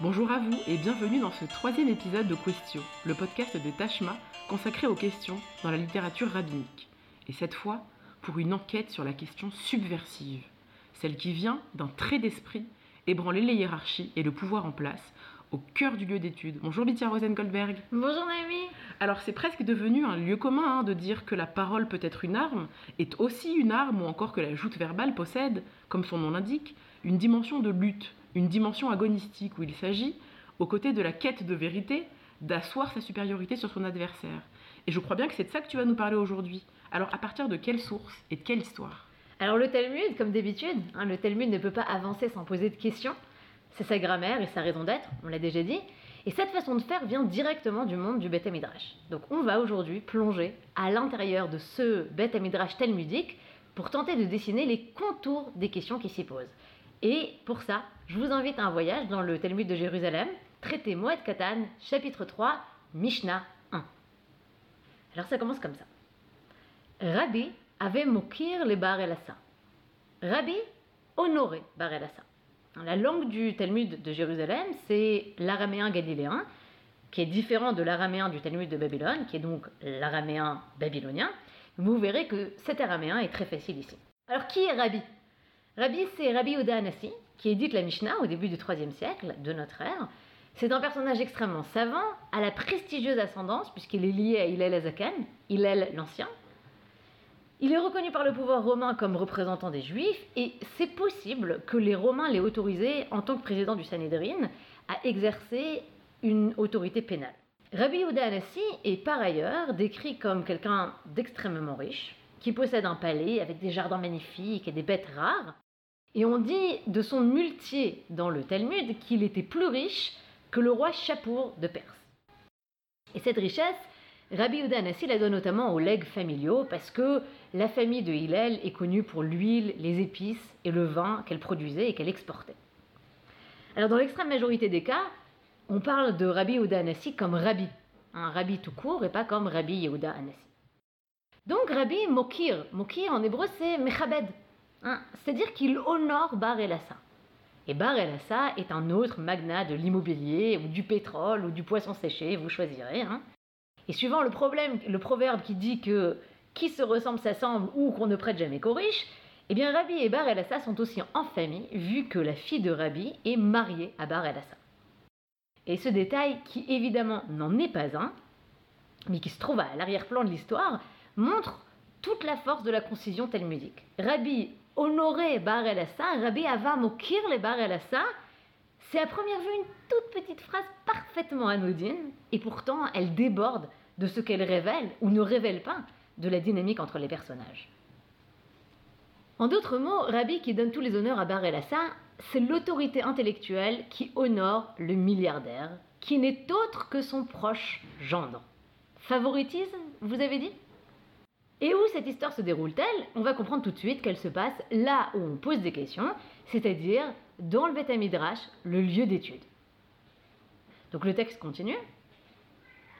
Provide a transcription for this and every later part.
Bonjour à vous et bienvenue dans ce troisième épisode de Questio, le podcast de Tashma consacré aux questions dans la littérature rabbinique. Et cette fois, pour une enquête sur la question subversive, celle qui vient d'un trait d'esprit ébranler les hiérarchies et le pouvoir en place au cœur du lieu d'étude. Bonjour Bithia Rosen-Goldberg. Bonjour Naomi. Alors c'est presque devenu un lieu commun hein, de dire que la parole peut être une arme, est aussi une arme ou encore que la joute verbale possède, comme son nom l'indique, une dimension de lutte, une dimension agonistique où il s'agit, aux côtés de la quête de vérité, d'asseoir sa supériorité sur son adversaire. Et je crois bien que c'est de ça que tu vas nous parler aujourd'hui. Alors à partir de quelle source et de quelle histoire? Alors le Talmud, comme d'habitude, hein, le Talmud ne peut pas avancer sans poser de questions. C'est sa grammaire et sa raison d'être, on l'a déjà dit. Et cette façon de faire vient directement du monde du Beth Midrash. Donc on va aujourd'hui plonger à l'intérieur de ce Beth Midrash talmudique pour tenter de dessiner les contours des questions qui s'y posent. Et pour ça, je vous invite à un voyage dans le Talmud de Jérusalem, traité Moed Katan, chapitre 3, Mishnah 1. Alors ça commence comme ça. Rabbi avait mokir les bar el Rabbi honorait bar el La langue du Talmud de Jérusalem, c'est l'araméen galiléen, qui est différent de l'araméen du Talmud de Babylone, qui est donc l'araméen babylonien. Vous verrez que cet araméen est très facile ici. Alors qui est Rabbi? Rabbi, c'est Rabbi Yehuda Anassi, qui édite la Mishnah au début du IIIe siècle de notre ère. C'est un personnage extrêmement savant, à la prestigieuse ascendance, puisqu'il est lié à Hillel Azakan, Hillel l'Ancien. Il est reconnu par le pouvoir romain comme représentant des Juifs, et c'est possible que les Romains l'aient autorisé, en tant que président du Sanhedrin, à exercer une autorité pénale. Rabbi Yehuda Anassi est par ailleurs décrit comme quelqu'un d'extrêmement riche, qui possède un palais avec des jardins magnifiques et des bêtes rares, et on dit de son muletier dans le Talmud qu'il était plus riche que le roi Chapour de Perse. Et cette richesse, Rabbi Yehuda Anassi la donne notamment aux legs familiaux parce que la famille de Hillel est connue pour l'huile, les épices et le vin qu'elle produisait et qu'elle exportait. Alors dans l'extrême majorité des cas, on parle de Rabbi Yehuda Anassi comme Rabbi, un Rabbi tout court et pas comme Rabbi Yehuda Anassi. Donc Rabbi Mokir, Mokir en hébreu c'est Mechabed, Hein, c'est-à-dire qu'il honore Bar El-Assa. Et Bar El-Assa est un autre magnat de l'immobilier, ou du pétrole, ou du poisson séché, vous choisirez. Hein. Et suivant le, problème, le proverbe qui dit que qui se ressemble s'assemble ou qu'on ne prête jamais qu'aux riches, eh bien Rabbi et Bar El-Assa sont aussi en famille, vu que la fille de Rabbi est mariée à Bar El-Assa. Et ce détail, qui évidemment n'en est pas un, mais qui se trouve à l'arrière-plan de l'histoire, montre toute la force de la concision talmudique. Rabbi honorer Bar el Rabbi Ava mokir le Bar el c'est à première vue une toute petite phrase parfaitement anodine, et pourtant elle déborde de ce qu'elle révèle ou ne révèle pas de la dynamique entre les personnages. En d'autres mots, Rabbi qui donne tous les honneurs à Bar el c'est l'autorité intellectuelle qui honore le milliardaire, qui n'est autre que son proche gendre. Favoritisme, vous avez dit? Et où cette histoire se déroule-t-elle? On va comprendre tout de suite qu'elle se passe là où on pose des questions, c'est-à-dire dans le Beth Midrash, le lieu d'étude. Donc le texte continue.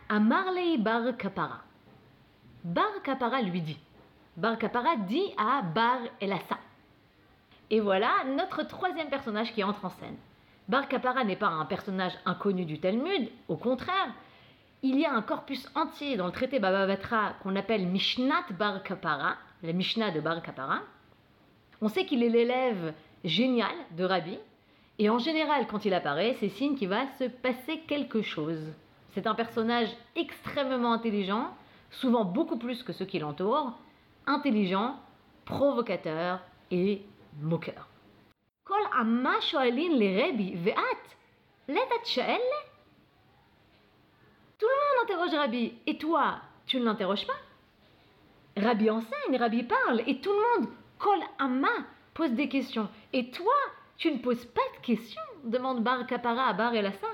Amarlei Bar Kapara. Bar Kapara lui dit. Bar Kapara dit à Bar Elassa. Et voilà notre troisième personnage qui entre en scène. Bar Kapara n'est pas un personnage inconnu du Talmud, au contraire, il y a un corpus entier dans le traité Baba Batra qu'on appelle Mishnat Bar Kapara, la Mishnah de Bar Kapara. On sait qu'il est l'élève génial de Rabbi, et en général, quand il apparaît, c'est signe qu'il va se passer quelque chose. C'est un personnage extrêmement intelligent, souvent beaucoup plus que ceux qui l'entourent, intelligent, provocateur et moqueur. Kol le ve'at, tout le monde interroge Rabbi. Et toi, tu ne l'interroges pas? Rabbi enseigne, Rabbi parle, et tout le monde, Kol Amma, pose des questions. Et toi, tu ne poses pas de questions demande Bar Kapara à Bar Elassa.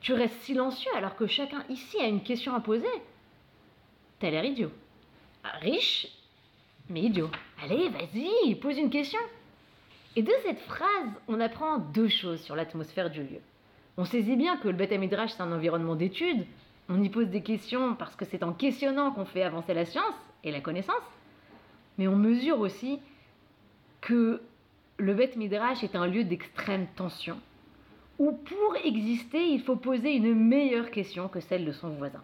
Tu restes silencieux alors que chacun ici a une question à poser. T'as l'air idiot. Ah, riche, mais idiot. Allez, vas-y, pose une question. Et de cette phrase, on apprend deux choses sur l'atmosphère du lieu. On saisit bien que le Beth Midrash, c'est un environnement d'études. On y pose des questions parce que c'est en questionnant qu'on fait avancer la science et la connaissance. Mais on mesure aussi que le Beth Midrash est un lieu d'extrême tension, où pour exister, il faut poser une meilleure question que celle de son voisin.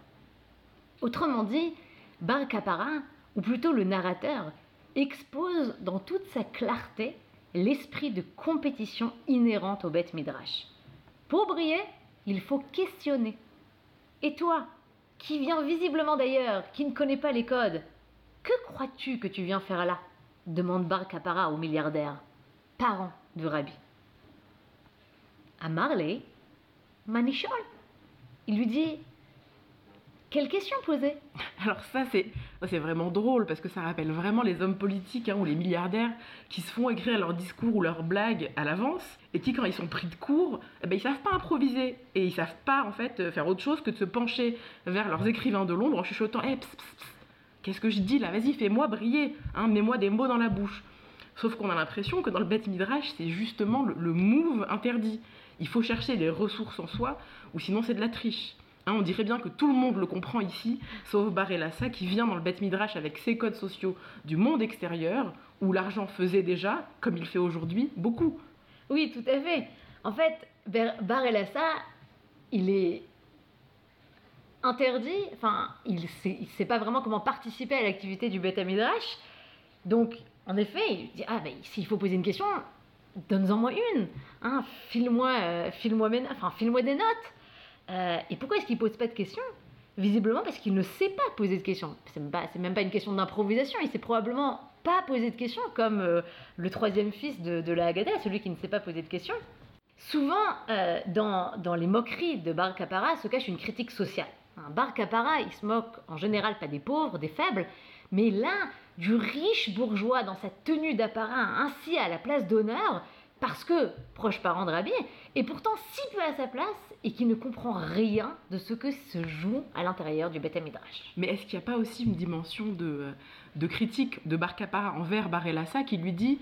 Autrement dit, Bar Kapara, ou plutôt le narrateur, expose dans toute sa clarté l'esprit de compétition inhérente au Beth Midrash. Pour briller, il faut questionner. Et toi, qui viens visiblement d'ailleurs, qui ne connais pas les codes, que crois-tu que tu viens faire là? demande Bar Kapara au milliardaire, parent du rabbi. À Marley, Manichol, il lui dit quelle question poser? Alors ça, c'est, c'est vraiment drôle parce que ça rappelle vraiment les hommes politiques hein, ou les milliardaires qui se font écrire leurs discours ou leurs blagues à l'avance et qui, quand ils sont pris de court, eh ben, ils savent pas improviser et ils savent pas en fait faire autre chose que de se pencher vers leurs écrivains de l'ombre en chuchotant hey, eh, Qu'est-ce que je dis là? Vas-y, fais-moi briller, hein, mets-moi des mots dans la bouche. Sauf qu'on a l'impression que dans le Beth Midrash, c'est justement le, le move interdit. Il faut chercher des ressources en soi, ou sinon c'est de la triche. Hein, on dirait bien que tout le monde le comprend ici, sauf Barrelassa qui vient dans le Beth Midrash avec ses codes sociaux du monde extérieur, où l'argent faisait déjà, comme il fait aujourd'hui, beaucoup. Oui, tout à fait. En fait, Barrelassa, il est interdit, enfin, il ne sait pas vraiment comment participer à l'activité du Beth Midrash. Donc, en effet, il dit Ah, ben, s'il faut poser une question, donne-en moi une. Hein, file-moi euh, file des notes. Euh, et pourquoi est-ce qu'il pose pas de questions? Visiblement parce qu'il ne sait pas poser de questions. C'est même, même pas une question d'improvisation, il sait probablement pas poser de questions, comme euh, le troisième fils de, la Haggadah, celui qui ne sait pas poser de questions. Souvent, euh, dans, les moqueries de Bar Kapara se cache une critique sociale. Un Bar Kapara, il se moque en général pas des pauvres, des faibles, mais là, du riche bourgeois dans sa tenue d'apparat, ainsi à la place d'honneur, parce que proche parent de Rabbi, et pourtant si peu à sa place et qui ne comprend rien de ce que se joue à l'intérieur du Beth Midrash. Mais est-ce qu'il n'y a pas aussi une dimension de, de critique de Bar Kapara envers Bar Elassa qui lui dit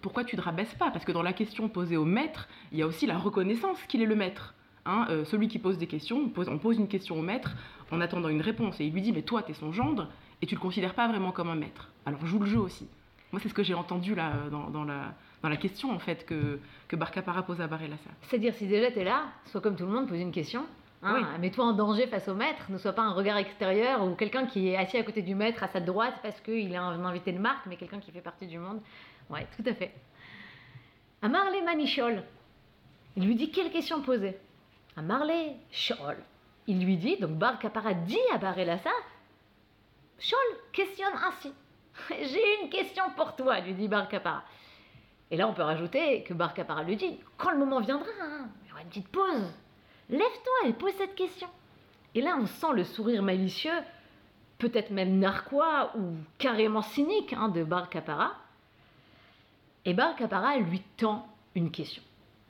pourquoi tu ne rabaisses pas? Parce que dans la question posée au maître, il y a aussi la reconnaissance qu'il est le maître. Hein, euh, celui qui pose des questions, on pose, on pose, une question au maître en attendant une réponse et il lui dit mais toi tu es son gendre et tu le considères pas vraiment comme un maître. Alors joue le jeu aussi. Moi c'est ce que j'ai entendu là dans, dans la, dans la question en fait que, que Barcapara pose à Barrelassa. C'est-à-dire si déjà tu es là, sois comme tout le monde, pose une question. Hein, Mets-toi en danger face au maître, ne sois pas un regard extérieur ou quelqu'un qui est assis à côté du maître à sa droite parce qu'il est un invité de marque, mais quelqu'un qui fait partie du monde. Ouais, tout à fait. À Marley Manichol, il lui dit quelle question poser? À Marley Shol, il lui dit, donc Bar dit à Barrelassa, Shol, questionne ainsi. J'ai une question pour toi, lui dit Bar et là, on peut rajouter que Bar lui dit quand le moment viendra, hein, il y aura une petite pause. Lève-toi et pose cette question. Et là, on sent le sourire malicieux, peut-être même narquois ou carrément cynique hein, de Bar Et Bar lui tend une question.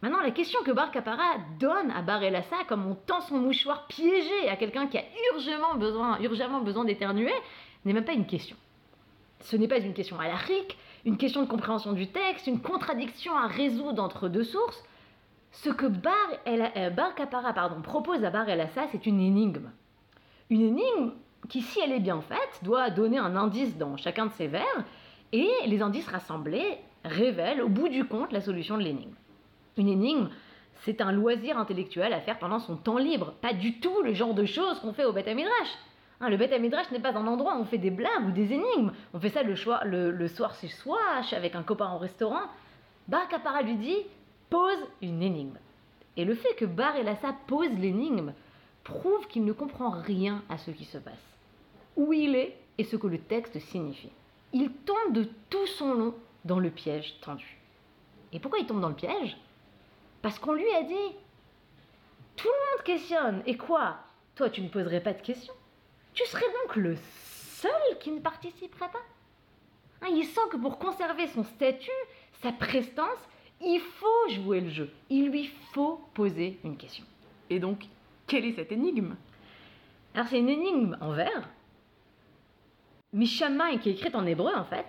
Maintenant, la question que Bar donne à Bar Elassa, comme on tend son mouchoir piégé à quelqu'un qui a urgemment besoin, urgemment besoin d'éternuer, n'est même pas une question. Ce n'est pas une question à rique, une question de compréhension du texte, une contradiction à résoudre entre deux sources. Ce que Bar, euh, Bar pardon, propose à Bar El Assa, c'est une énigme. Une énigme qui, si elle est bien faite, doit donner un indice dans chacun de ses vers, et les indices rassemblés révèlent au bout du compte la solution de l'énigme. Une énigme, c'est un loisir intellectuel à faire pendant son temps libre, pas du tout le genre de choses qu'on fait au Beth. Hein, le Beth Midrash n'est pas un endroit où on fait des blagues ou des énigmes. On fait ça le, soir chez soi, avec un copain au restaurant. Bar Kapara lui dit pose une énigme. Et le fait que Bar Elassa pose l'énigme prouve qu'il ne comprend rien à ce qui se passe. Où il est et ce que le texte signifie. Il tombe de tout son long dans le piège tendu. Et pourquoi il tombe dans le piège? Parce qu'on lui a dit Tout le monde questionne. Et quoi? Toi, tu ne poserais pas de questions tu serais donc le seul qui ne participerait pas? Hein, Il sent que pour conserver son statut, sa prestance, il faut jouer le jeu. Il lui faut poser une question. Et donc, quelle est cette énigme? Alors, c'est une énigme en vers, Mishama, qui est écrite en hébreu en fait.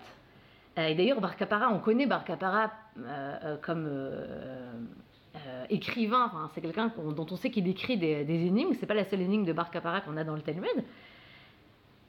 Euh, et d'ailleurs, Bar on connaît Bar euh, euh, comme écrivain, c'est quelqu'un dont on sait qu'il écrit des, des énigmes, c'est pas la seule énigme de Bar qu'on a dans le Talmud.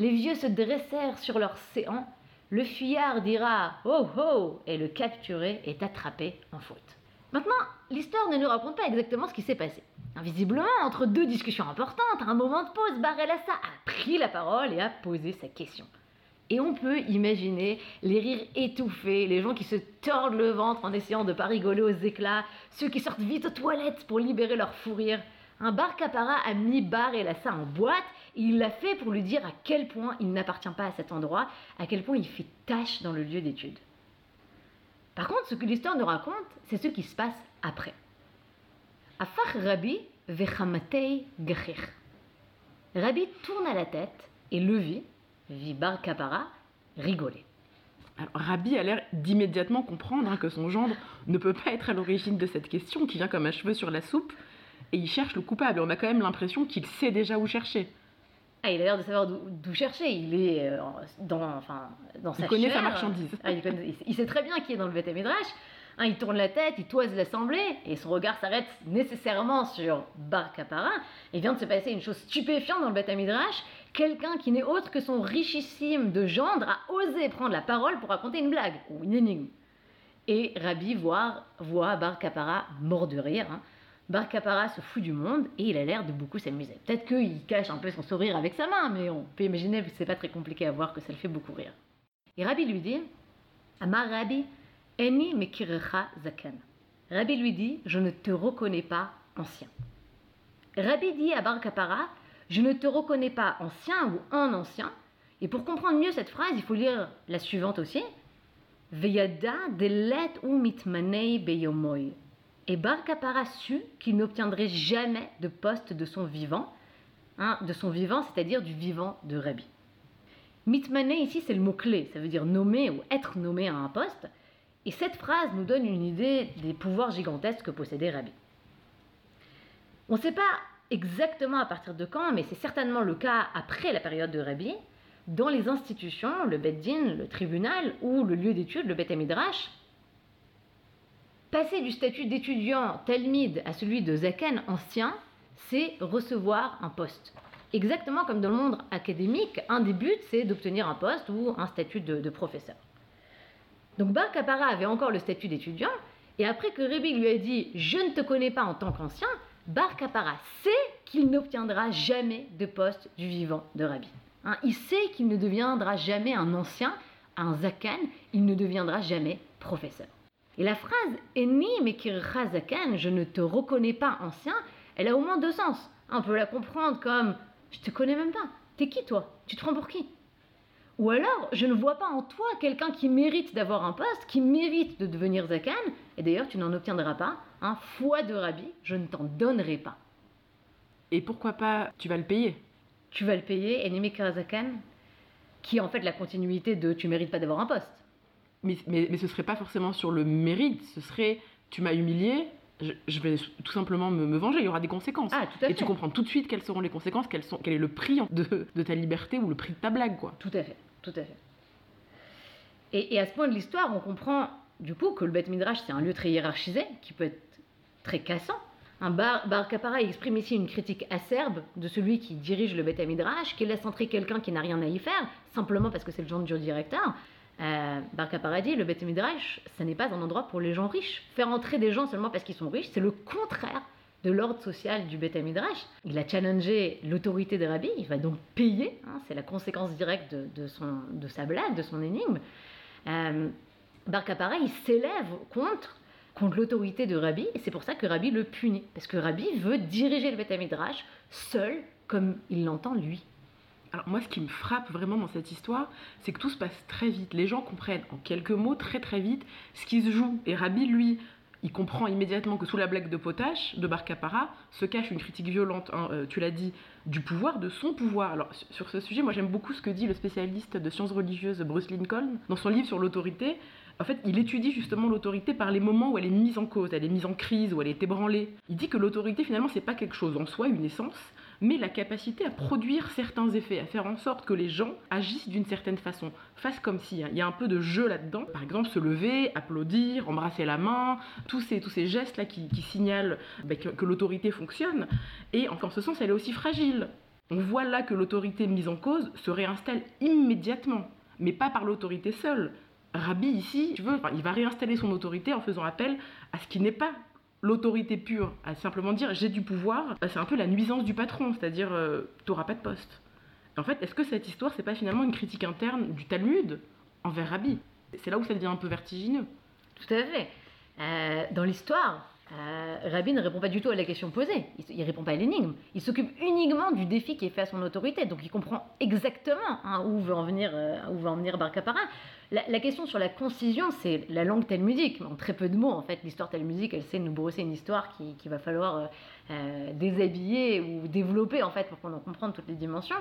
les vieux se dressèrent sur leurs séants, le fuyard dira Oh oh et le capturé est attrapé en faute. Maintenant, l'histoire ne nous raconte pas exactement ce qui s'est passé. Visiblement, entre deux discussions importantes, un moment de pause, Barelassa a pris la parole et a posé sa question. Et on peut imaginer les rires étouffés, les gens qui se tordent le ventre en essayant de pas rigoler aux éclats, ceux qui sortent vite aux toilettes pour libérer leur fou rire. Un bar capara a mis Bar et Lassa en boîte il l'a fait pour lui dire à quel point il n'appartient pas à cet endroit, à quel point il fait tâche dans le lieu d'étude. Par contre, ce que l'histoire nous raconte, c'est ce qui se passe après. Afar Rabbi vechamatei gachir. Rabbi tourna la tête et le vit, Bar Kapara, rigoler. Alors, Rabbi a l'air d'immédiatement comprendre hein, que son gendre ne peut pas être à l'origine de cette question qui vient comme un cheveu sur la soupe, et il cherche le coupable. On a quand même l'impression qu'il sait déjà où chercher. Ah, il a l'air de savoir d'où chercher. Il est euh, dans, enfin, dans Il sa connaît chair. sa marchandise. Ah, il, connaît- il sait très bien qui est dans le Beth Midrash. Hein, il tourne la tête, il toise l'assemblée, et son regard s'arrête nécessairement sur Bar Kapara. Il vient de se passer une chose stupéfiante dans le Beth Midrash. Quelqu'un qui n'est autre que son richissime de gendre a osé prendre la parole pour raconter une blague ou une énigme. Et Rabbi voit, voit Bar Kapara mort de rire. hein. Bar Kapara se fout du monde et il a l'air de beaucoup s'amuser. Peut-être qu'il cache un peu son sourire avec sa main, mais on peut imaginer que c'est pas très compliqué à voir que ça le fait beaucoup rire. Et Rabbi lui dit Amar Rabbi, Eni mekirecha zakan. Rabbi lui dit Je ne te reconnais pas ancien. Rabbi dit à Bar Kapara Je ne te reconnais pas ancien ou en ancien. Et pour comprendre mieux cette phrase, il faut lire la suivante aussi. Veyada delet ou mitmanei beyomoy. Et Bar Kapara sut qu'il n'obtiendrait jamais de poste de son vivant, hein, de son vivant, c'est-à-dire du vivant de Rabbi. Mitmané ici, c'est le mot-clé, ça veut dire nommer ou être nommé à un poste. Et cette phrase nous donne une idée des pouvoirs gigantesques que possédait Rabbi. On ne sait pas exactement à partir de quand, mais c'est certainement le cas après la période de Rabbi. Dans les institutions, le Beddin, le tribunal ou le lieu d'étude, le Beth Midrash, passer du statut d'étudiant talmide à celui de zaken ancien, c'est recevoir un poste. Exactement comme dans le monde académique, un des buts, c'est d'obtenir un poste ou un statut de, professeur. Donc Bar Kapara avait encore le statut d'étudiant, et après que Rabbi lui a dit « Je ne te connais pas en tant qu'ancien », Bar Kapara sait qu'il n'obtiendra jamais de poste du vivant de Rabbi. Hein, il sait qu'il ne deviendra jamais un ancien, un zakan, il ne deviendra jamais professeur. Et la phrase Eni mekircha je ne te reconnais pas ancien, elle a au moins deux sens. On peut la comprendre comme je te connais même pas. T'es qui toi? Tu te prends pour qui? Ou alors, je ne vois pas en toi quelqu'un qui mérite d'avoir un poste, qui mérite de devenir zakan, et d'ailleurs tu n'en obtiendras pas. Un foi de rabbi, je ne t'en donnerai pas. Et pourquoi pas, tu vas le payer? Tu vas le payer, Eni mekircha qui est en fait la continuité de tu mérites pas d'avoir un poste. Mais, mais, mais ce serait pas forcément sur le mérite, ce serait tu m'as humilié, je, je vais tout simplement me, me venger, il y aura des conséquences. Ah, tout à Et fait. tu comprends tout de suite quelles seront les conséquences, quelles sont, quel est le prix de, de ta liberté ou le prix de ta blague, quoi. Tout à fait, tout à fait. Et, et à ce point de l'histoire, on comprend du coup que le Beth Midrash, c'est un lieu très hiérarchisé, qui peut être très cassant. Un bar, bar Kapara exprime ici une critique acerbe de celui qui dirige le Beth Midrash, qui laisse entrer quelqu'un qui n'a rien à y faire, simplement parce que c'est le genre du directeur. Euh, bar Kapara dit, le Beth Midrash, ce n'est pas un endroit pour les gens riches. Faire entrer des gens seulement parce qu'ils sont riches, c'est le contraire de l'ordre social du Beth Midrash. Il a challengé l'autorité des rabbis, il va donc payer, hein, c'est la conséquence directe de, son, de sa blague, de son énigme. Euh, Bar Kapara, il s'élève contre, contre l'autorité de Rabbi, et c'est pour ça que Rabbi le punit, parce que Rabbi veut diriger le Beth Midrash seul, comme il l'entend lui. Alors moi, ce qui me frappe vraiment dans cette histoire, c'est que tout se passe très vite. Les gens comprennent en quelques mots, très très vite, ce qui se joue. Et Rabbi, lui, il comprend immédiatement que sous la blague de potache de Bar Kapara se cache une critique violente, hein, euh, tu l'as dit, du pouvoir, de son pouvoir. Alors sur- sur ce sujet, moi j'aime beaucoup ce que dit le spécialiste de sciences religieuses Bruce Lincoln dans son livre sur l'autorité. En fait, il étudie justement l'autorité par les moments où elle est mise en cause, elle est mise en crise, où elle est ébranlée. Il dit que l'autorité, finalement, c'est pas quelque chose en soi, une essence, mais la capacité à produire certains effets, à faire en sorte que les gens agissent d'une certaine façon, fassent comme si. Hein. Il y a un peu de jeu là-dedans. Par exemple, se lever, applaudir, embrasser la main, tous ces, tous ces gestes-là qui, signalent bah, que, l'autorité fonctionne. Et en ce sens, elle est aussi fragile. On voit là que l'autorité mise en cause se réinstalle immédiatement, mais pas par l'autorité seule. Rabbi ici, tu veux, il va réinstaller son autorité en faisant appel à ce qui n'est pas l'autorité pure, à simplement dire j'ai du pouvoir, bah, c'est un peu la nuisance du patron, c'est-à-dire euh, t'auras pas de poste. En fait, est-ce que cette histoire, c'est pas finalement une critique interne du Talmud envers Rabbi? C'est là où ça devient un peu vertigineux. Tout à fait. Euh, dans l'histoire, euh, Rabbi ne répond pas du tout à la question posée, il ne répond pas à l'énigme, il s'occupe uniquement du défi qui est fait à son autorité, donc il comprend exactement hein, où, veut en venir, euh, venir Bar La, question sur la concision, c'est la langue talmudique, en très peu de mots en fait. L'histoire talmudique, elle sait nous brosser une histoire qu'il qui va falloir euh, déshabiller ou développer en fait pour qu'on en comprenne toutes les dimensions.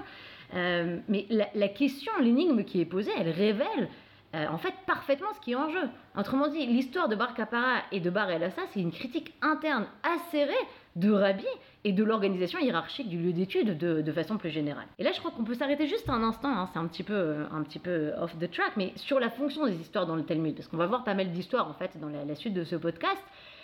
mais la, la question, l'énigme qui est posée, elle révèle euh, en fait parfaitement ce qui est en jeu. Autrement dit, l'histoire de Bar Kapara et de Bar El Assa, c'est une critique interne acérée de Rabbi et de l'organisation hiérarchique du lieu d'étude de, façon plus générale. Et là, je crois qu'on peut s'arrêter juste un instant, hein, c'est un petit, peu, un petit peu off the track, mais sur la fonction des histoires dans le Talmud, parce qu'on va voir pas mal d'histoires en fait dans la, suite de ce podcast.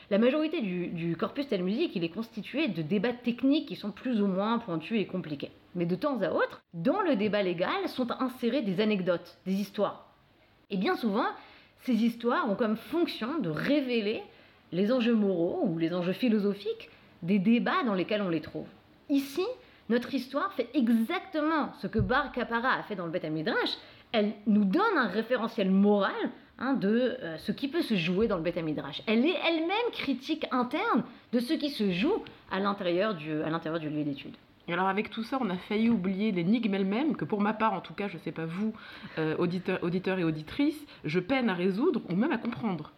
La majorité du, du corpus talmudique, il est constitué de débats techniques qui sont plus ou moins pointus et compliqués. Mais de temps à autre, dans le débat légal sont insérées des anecdotes, des histoires et bien souvent, ces histoires ont comme fonction de révéler les enjeux moraux ou les enjeux philosophiques des débats dans lesquels on les trouve. Ici, notre histoire fait exactement ce que Bar Kapara a fait dans le Beth Midrash. Elle nous donne un référentiel moral hein, de euh, ce qui peut se jouer dans le Beth Midrash. Elle est elle-même critique interne de ce qui se joue à l'intérieur du lieu d'étude. Et alors avec tout ça, on a failli oublier l'énigme elle-même, que pour ma part, en tout cas, je ne sais pas vous, euh, auditeurs, et auditrices, je peine à résoudre ou même à comprendre.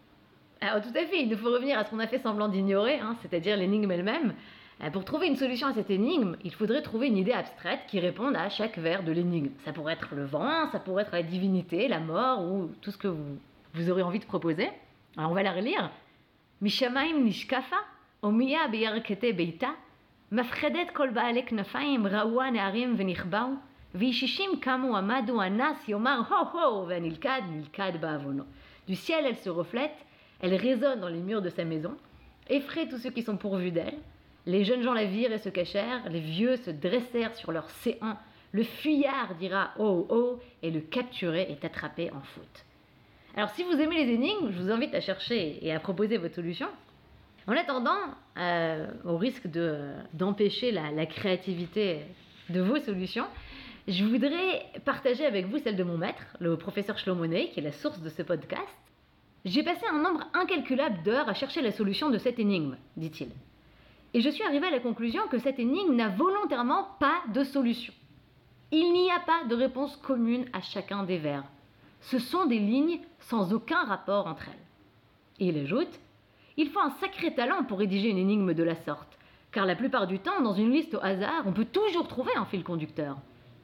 Alors tout à fait, il nous faut revenir à ce qu'on a fait semblant d'ignorer, hein, c'est-à-dire l'énigme elle-même. Euh, pour trouver une solution à cette énigme, il faudrait trouver une idée abstraite qui réponde à chaque vers de l'énigme. Ça pourrait être le vent, ça pourrait être la divinité, la mort ou tout ce que vous, vous aurez envie de proposer. Alors on va la relire. Mishamaim nishkafa, omiya beita, מפחדת כל בעלי כנפיים ראו הנערים ונכבאו, וישישים קמו עמדו אנס יאמר הו הו והנלכד נלכד בעוונו. Du ciel elle se reflète, elle résonne dans les murs de sa maison, effraie tous ceux qui sont pourvus d'elle. Les jeunes gens la virent et se cachèrent, les vieux se dressèrent sur leurs séants, le fuyard dira oh oh et le capturé est attrapé en faute. Alors si vous aimez les énigmes, je vous invite à chercher et à proposer votre solution. En attendant, euh, au risque d'empêcher la, créativité de vos solutions, je voudrais partager avec vous celle de mon maître, le professeur Shlomonei, qui est la source de ce podcast. J'ai passé un nombre incalculable d'heures à chercher la solution de cette énigme, dit-il. Et je suis arrivé à la conclusion que cette énigme n'a volontairement pas de solution. Il n'y a pas de réponse commune à chacun des vers. Ce sont des lignes sans aucun rapport entre elles. Et il ajoute il faut un sacré talent pour rédiger une énigme de la sorte, car la plupart du temps, dans une liste au hasard, on peut toujours trouver un fil conducteur.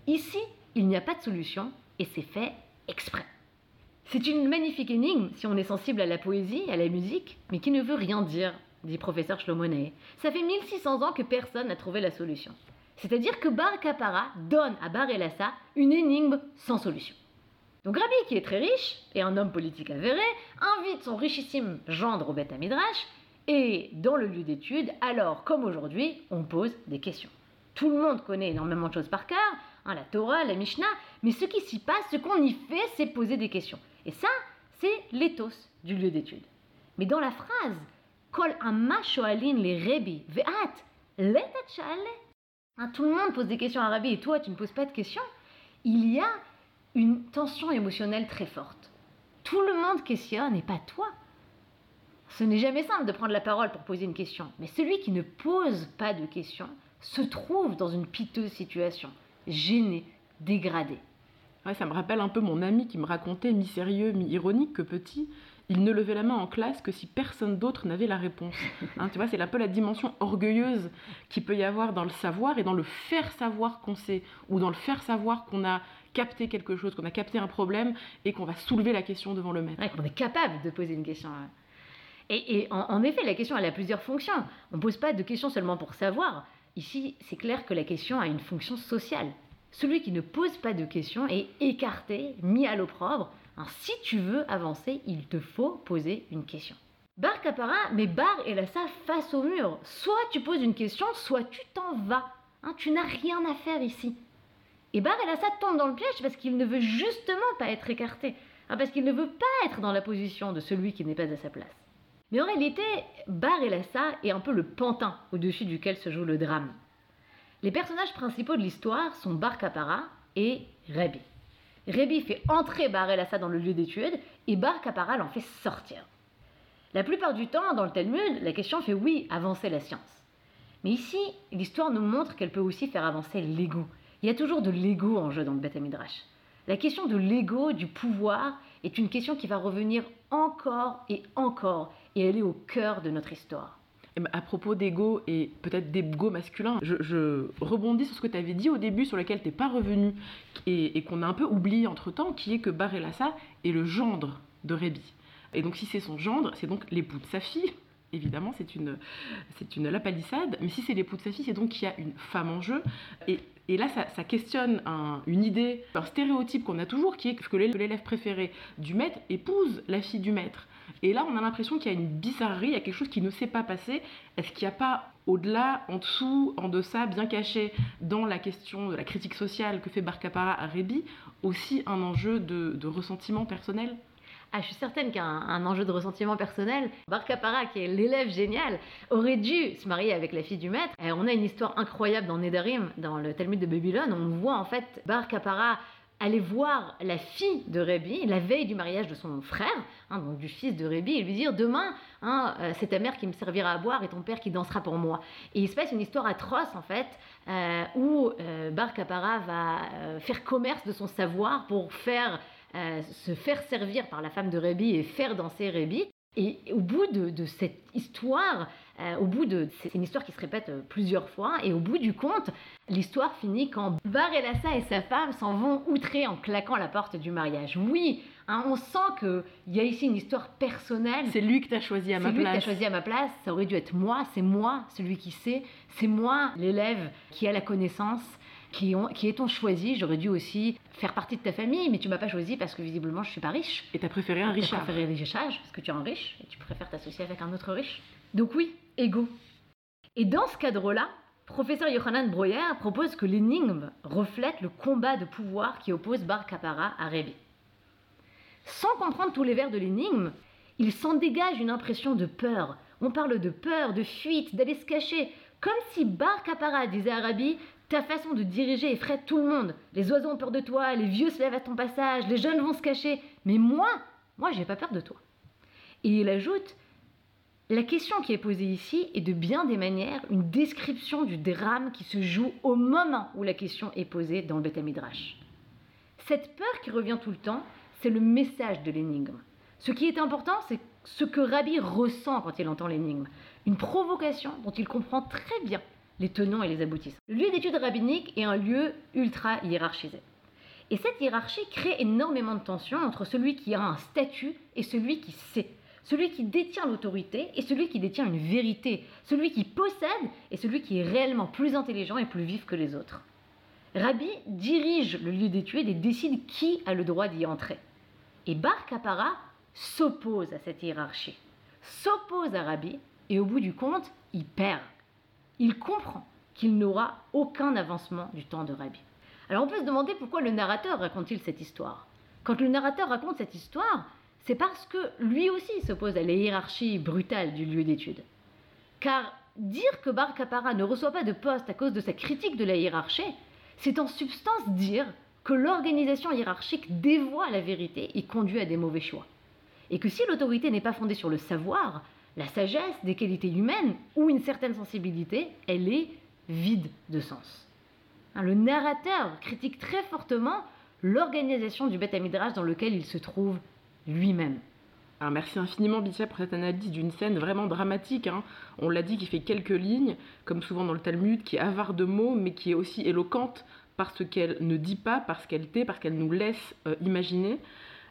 Ici, il n'y a pas de solution, et c'est fait exprès. C'est une magnifique énigme si on est sensible à la poésie, à la musique, mais qui ne veut rien dire, dit professeur Shlomoné. Ça fait 1600 ans que personne n'a trouvé la solution. C'est-à-dire que Bar Kapara donne à Bar Elassa une énigme sans solution. Donc Rabbi, qui est très riche et un homme politique avéré, invite son richissime gendre au Beth Midrash et dans le lieu d'étude, alors comme aujourd'hui, on pose des questions. Tout le monde connaît énormément de choses par cœur, hein, la Torah, la Mishnah, mais ce qui s'y passe, ce qu'on y fait, c'est poser des questions. Et ça, c'est l'éthos du lieu d'étude. Mais dans la phrase Kol les rebi ve'at letat hein, Tout le monde pose des questions à Rabbi et toi, tu ne poses pas de questions. Il y a une tension émotionnelle très forte. Tout le monde questionne et pas toi. Ce n'est jamais simple de prendre la parole pour poser une question, mais celui qui ne pose pas de questions se trouve dans une piteuse situation, gêné, dégradé. ça me rappelle un peu mon ami qui me racontait, mi-sérieux, mi-ironique, que petit, il ne levait la main en classe que si personne d'autre n'avait la réponse. Hein, tu vois, c'est un peu la dimension orgueilleuse qu'il peut y avoir dans le savoir et dans le faire savoir qu'on sait, ou dans le faire savoir qu'on a capté quelque chose, qu'on a capté un problème et qu'on va soulever la question devant le maître. Ouais, qu'on est capable de poser une question. Et, et en, effet, la question, elle a plusieurs fonctions. On ne pose pas de questions seulement pour savoir. Ici, c'est clair que la question a une fonction sociale. Celui qui ne pose pas de questions est écarté, mis à l'opprobre. Hein, si tu veux avancer, il te faut poser une question. Bar Capara met Bar et Lassa face au mur. Soit tu poses une question, soit tu t'en vas. Hein, tu n'as rien à faire ici. Et Bar tombe dans le piège parce qu'il ne veut justement pas être écarté, hein, parce qu'il ne veut pas être dans la position de celui qui n'est pas à sa place. Mais en réalité, Bar est un peu le pantin au-dessus duquel se joue le drame. Les personnages principaux de l'histoire sont Bar Kapara et Rebi. Rebi fait entrer Bar dans le lieu d'étude et Bar Kapara l'en fait sortir. La plupart du temps, dans le Talmud, la question fait oui, avancer la science. Mais ici, l'histoire nous montre qu'elle peut aussi faire avancer l'ego. Il y a toujours de l'ego en jeu dans le Beth Midrash. La question de l'ego, du pouvoir, est une question qui va revenir encore et encore, et elle est au cœur de notre histoire. Et à propos d'ego et peut-être d'ego masculin, je, je, rebondis sur ce que tu avais dit au début, sur lequel tu n'es pas revenu et, qu'on a un peu oublié entre temps, qui est que Bar Elassa est le gendre de Rébi. Et donc, si c'est son gendre, c'est donc l'époux de sa fille, évidemment, c'est une, c'est une lapalissade, mais si c'est l'époux de sa fille, c'est donc qu'il y a une femme en jeu. Et, et là, ça, questionne un, une idée, un stéréotype qu'on a toujours, qui est que l'élève préféré du maître épouse la fille du maître. Et là, on a l'impression qu'il y a une bizarrerie, il y a quelque chose qui ne s'est pas passé. Est-ce qu'il n'y a pas au-delà, en dessous, en deçà, bien caché dans la question de la critique sociale que fait Barcapara à Rébi, aussi un enjeu de ressentiment personnel? Ah, je suis certaine qu'il y a un, enjeu de ressentiment personnel. Bar Kapara, qui est l'élève génial, aurait dû se marier avec la fille du maître. Et on a une histoire incroyable dans Nedarim, dans le Talmud de Babylone. On voit en fait Bar Kapara aller voir la fille de Rébi la veille du mariage de son frère, hein, donc du fils de Rébi, et lui dire demain, hein, euh, c'est ta mère qui me servira à boire et ton père qui dansera pour moi. Et il se passe une histoire atroce en fait, euh, où euh, Bar va euh, faire commerce de son savoir pour faire euh, se faire servir par la femme de Rébi et faire danser Rébi. Et au bout de, de cette histoire, euh, au bout de c'est une histoire qui se répète plusieurs fois, et au bout du compte, l'histoire finit quand Bar Elassa et sa femme s'en vont outrer en claquant la porte du mariage. Oui, hein, on sent qu'il y a ici une histoire personnelle. C'est lui que tu as choisi à ma place. C'est lui que tu as choisi à ma place. Ça aurait dû être moi. C'est moi, celui qui sait. C'est moi, l'élève qui a la connaissance qui, ont, qui est-on choisi? J'aurais dû aussi faire partie de ta famille, mais tu m'as pas choisi parce que visiblement je suis pas riche. Et tu as préféré un riche. Tu préféré un riche parce que tu es un riche et tu préfères t'associer avec un autre riche. Donc oui, ego. Et dans ce cadre-là, professeur Yohanan Breuer propose que l'énigme reflète le combat de pouvoir qui oppose Bar Kapara à Rébi. Sans comprendre tous les vers de l'énigme, il s'en dégage une impression de peur. On parle de peur, de fuite, d'aller se cacher, comme si Bar Kapara disait à Rabbi ta façon de diriger effraie tout le monde. Les oiseaux ont peur de toi, les vieux se lèvent à ton passage, les jeunes vont se cacher. Mais moi, moi, j'ai pas peur de toi. Et il ajoute La question qui est posée ici est de bien des manières une description du drame qui se joue au moment où la question est posée dans le Beth Midrash. Cette peur qui revient tout le temps, c'est le message de l'énigme. Ce qui est important, c'est ce que Rabbi ressent quand il entend l'énigme. Une provocation dont il comprend très bien les tenants et les aboutissants. Le lieu d'étude rabbinique est un lieu ultra hiérarchisé. Et cette hiérarchie crée énormément de tensions entre celui qui a un statut et celui qui sait, celui qui détient l'autorité et celui qui détient une vérité, celui qui possède et celui qui est réellement plus intelligent et plus vif que les autres. Rabbi dirige le lieu d'étude et décide qui a le droit d'y entrer. Et Bar Kapara s'oppose à cette hiérarchie, s'oppose à Rabbi et au bout du compte, il perd il comprend qu'il n'aura aucun avancement du temps de Rabbi. Alors on peut se demander pourquoi le narrateur raconte-t-il cette histoire Quand le narrateur raconte cette histoire, c'est parce que lui aussi s'oppose à la hiérarchie brutale du lieu d'étude. Car dire que Bar Kapara ne reçoit pas de poste à cause de sa critique de la hiérarchie, c'est en substance dire que l'organisation hiérarchique dévoie la vérité et conduit à des mauvais choix. Et que si l'autorité n'est pas fondée sur le savoir, la sagesse, des qualités humaines ou une certaine sensibilité, elle est vide de sens. Hein, le narrateur critique très fortement l'organisation du Beth Midrash dans lequel il se trouve lui-même. Alors merci infiniment Bitia pour cette analyse d'une scène vraiment dramatique. Hein. On l'a dit, qui fait quelques lignes, comme souvent dans le Talmud, qui est avare de mots, mais qui est aussi éloquente parce qu'elle ne dit pas, parce qu'elle tait, parce qu'elle nous laisse euh, imaginer.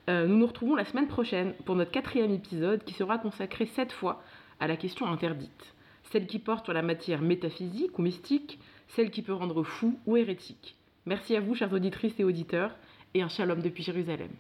Euh, nous nous retrouvons la semaine prochaine pour notre quatrième épisode qui sera consacré cette fois à la question interdite, celle qui porte sur la matière métaphysique ou mystique, celle qui peut rendre fou ou hérétique. Merci à vous, chers auditrices et auditeurs, et un shalom depuis Jérusalem.